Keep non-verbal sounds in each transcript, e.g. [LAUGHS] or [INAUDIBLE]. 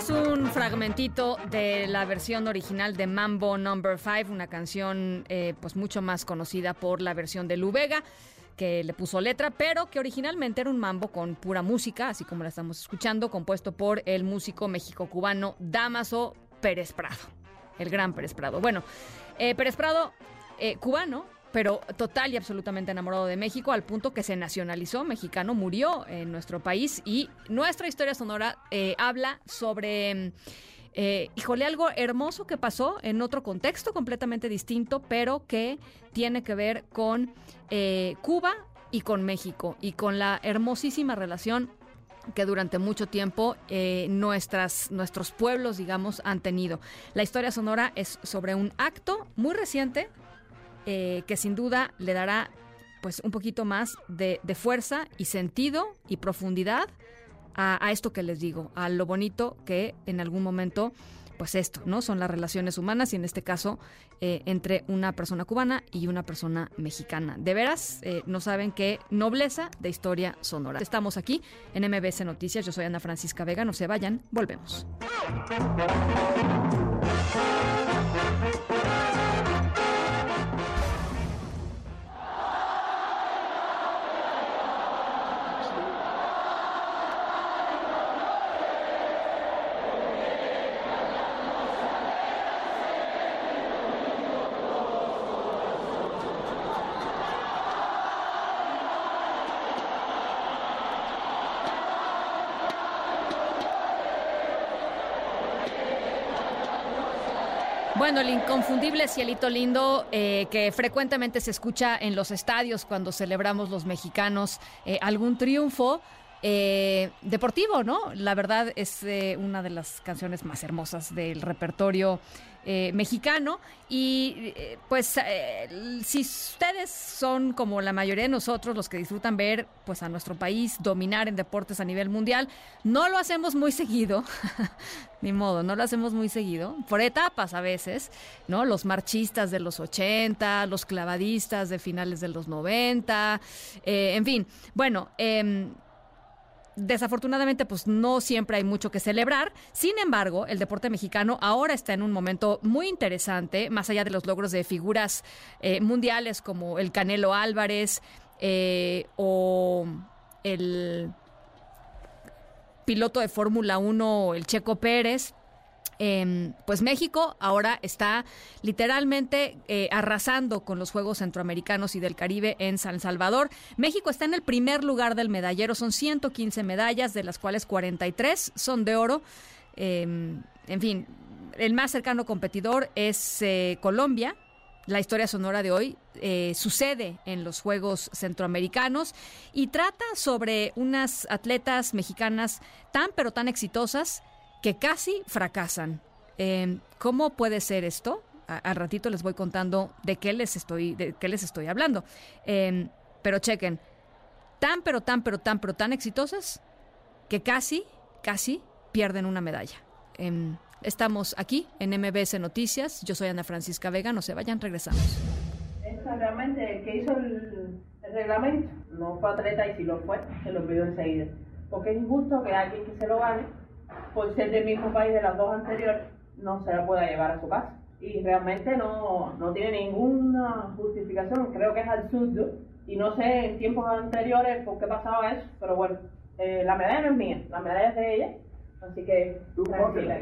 Es un fragmentito de la versión original de Mambo Number 5, una canción eh, pues mucho más conocida por la versión de Lubega que le puso letra, pero que originalmente era un mambo con pura música, así como la estamos escuchando, compuesto por el músico mexico-cubano Damaso Pérez Prado, el gran Pérez Prado. Bueno, eh, Pérez Prado, eh, cubano, pero total y absolutamente enamorado de México, al punto que se nacionalizó mexicano, murió en nuestro país y nuestra historia sonora eh, habla sobre... Eh, híjole, algo hermoso que pasó en otro contexto completamente distinto, pero que tiene que ver con eh, Cuba y con México y con la hermosísima relación que durante mucho tiempo eh, nuestras, nuestros pueblos, digamos, han tenido. La historia sonora es sobre un acto muy reciente eh, que sin duda le dará pues un poquito más de, de fuerza y sentido y profundidad a, esto que les digo, a lo bonito que en algún momento, pues esto, ¿no? Son las relaciones humanas y en este caso eh, entre una persona cubana y una persona mexicana. De veras, eh, no saben qué nobleza de historia sonora. Estamos aquí en MBS Noticias, yo soy Ana Francisca Vega, no se vayan, volvemos. Bueno, el inconfundible cielito lindo eh, que frecuentemente se escucha en los estadios cuando celebramos los mexicanos eh, algún triunfo. Eh, deportivo, ¿no? La verdad es eh, una de las canciones más hermosas del repertorio eh, mexicano y eh, pues si ustedes son como la mayoría de nosotros los que disfrutan ver pues a nuestro país dominar en deportes a nivel mundial, no lo hacemos muy seguido, [LAUGHS] ni modo, no lo hacemos muy seguido, por etapas a veces, ¿no? Los marchistas de los 80, los clavadistas de finales de los 90, en fin, bueno, eh, desafortunadamente pues no siempre hay mucho que celebrar. Sin embargo, el deporte mexicano ahora está en un momento muy interesante, más allá de los logros de figuras eh, mundiales como el Canelo Álvarez eh, o el piloto de Fórmula 1, el Checo Pérez. Eh, pues México ahora está literalmente eh, arrasando con los Juegos Centroamericanos y del Caribe en San Salvador. México está en el primer lugar del medallero, son 115 medallas, de las cuales 43 son de oro. Eh, en fin, el más cercano competidor es eh, Colombia, la historia sonora de hoy eh, sucede en los Juegos Centroamericanos y trata sobre unas atletas mexicanas tan pero tan exitosas que casi fracasan. Eh, ¿Cómo puede ser esto? Al ratito les voy contando de qué les estoy, de qué les estoy hablando. Eh, pero chequen, tan pero tan pero tan pero tan exitosas que casi, casi pierden una medalla. Eh, estamos aquí en MBS Noticias. Yo soy Ana Francisca Vega. No se vayan, regresamos. Esta realmente el que hizo el, el reglamento no fue atleta y si lo fue, se lo pidió enseguida. Porque es injusto que alguien que se lo gane por ser del mismo país de las dos anteriores, no se la pueda llevar a su casa. Y realmente no, no tiene ninguna justificación, creo que es absurdo. Y no sé en tiempos anteriores por qué pasaba eso, pero bueno, eh, la medalla no es mía, la medalla es de ella, así que tranquila.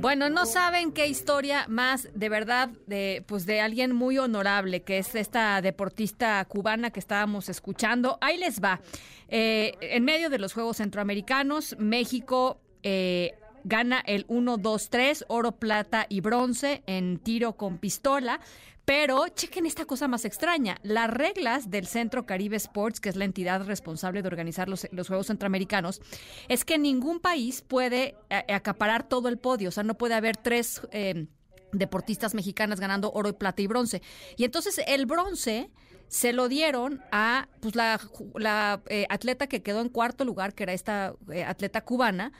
Bueno, no saben qué historia más de verdad de pues de alguien muy honorable que es esta deportista cubana que estábamos escuchando. Ahí les va. Eh, en medio de los Juegos Centroamericanos, México eh, gana el 1, 2, 3, oro, plata y bronce en tiro con pistola. Pero chequen esta cosa más extraña. Las reglas del Centro Caribe Sports, que es la entidad responsable de organizar los, Juegos Centroamericanos, es que ningún país puede eh, acaparar todo el podio. O sea, no puede haber tres eh, deportistas mexicanas ganando oro, plata y bronce. Y entonces el bronce se lo dieron a pues, la, la eh, atleta que quedó en cuarto lugar, que era esta atleta cubana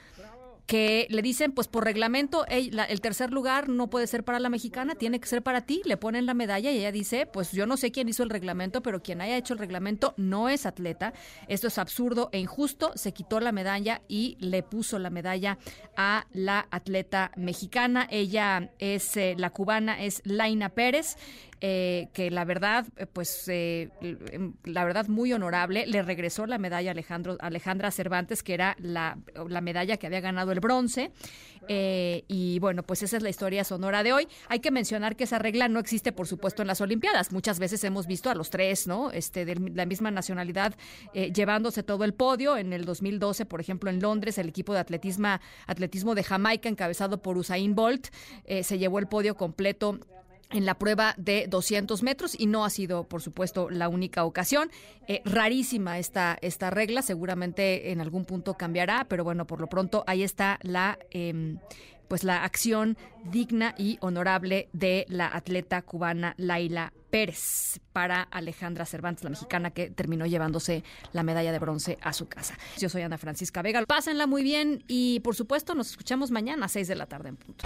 que le dicen, pues por reglamento, el tercer lugar no puede ser para la mexicana, tiene que ser para ti, le ponen la medalla y ella dice, pues yo no sé quién hizo el reglamento, pero quien haya hecho el reglamento no es atleta, esto es absurdo e injusto, se quitó la medalla y le puso la medalla a la atleta mexicana, ella es, eh, la cubana es Laina Pérez, eh, que la verdad, eh, pues eh, la verdad muy honorable, le regresó la medalla Alejandro, Alejandra Cervantes, que era la, la medalla que había ganado el bronce. y bueno, pues esa es la historia sonora de hoy. Hay que mencionar que esa regla no existe, por supuesto, en las Olimpiadas. Muchas veces hemos visto a los tres, ¿no? Este, de la misma nacionalidad llevándose todo el podio. En el 2012, por ejemplo, en Londres, el equipo de atletismo, atletismo de Jamaica, encabezado por Usain Bolt, se llevó el podio completo en la prueba de 200 metros y no ha sido, por supuesto, la única ocasión. Eh, rarísima esta, esta regla, seguramente en algún punto cambiará, pero bueno, por lo pronto ahí está la... Em, pues la acción digna y honorable de la atleta cubana Laila Pérez para Alejandra Cervantes, la mexicana que terminó llevándose la medalla de bronce a su casa. Yo soy Ana Francisca Vega. Pásenla muy bien y por supuesto nos escuchamos mañana a 6 de la tarde en punto.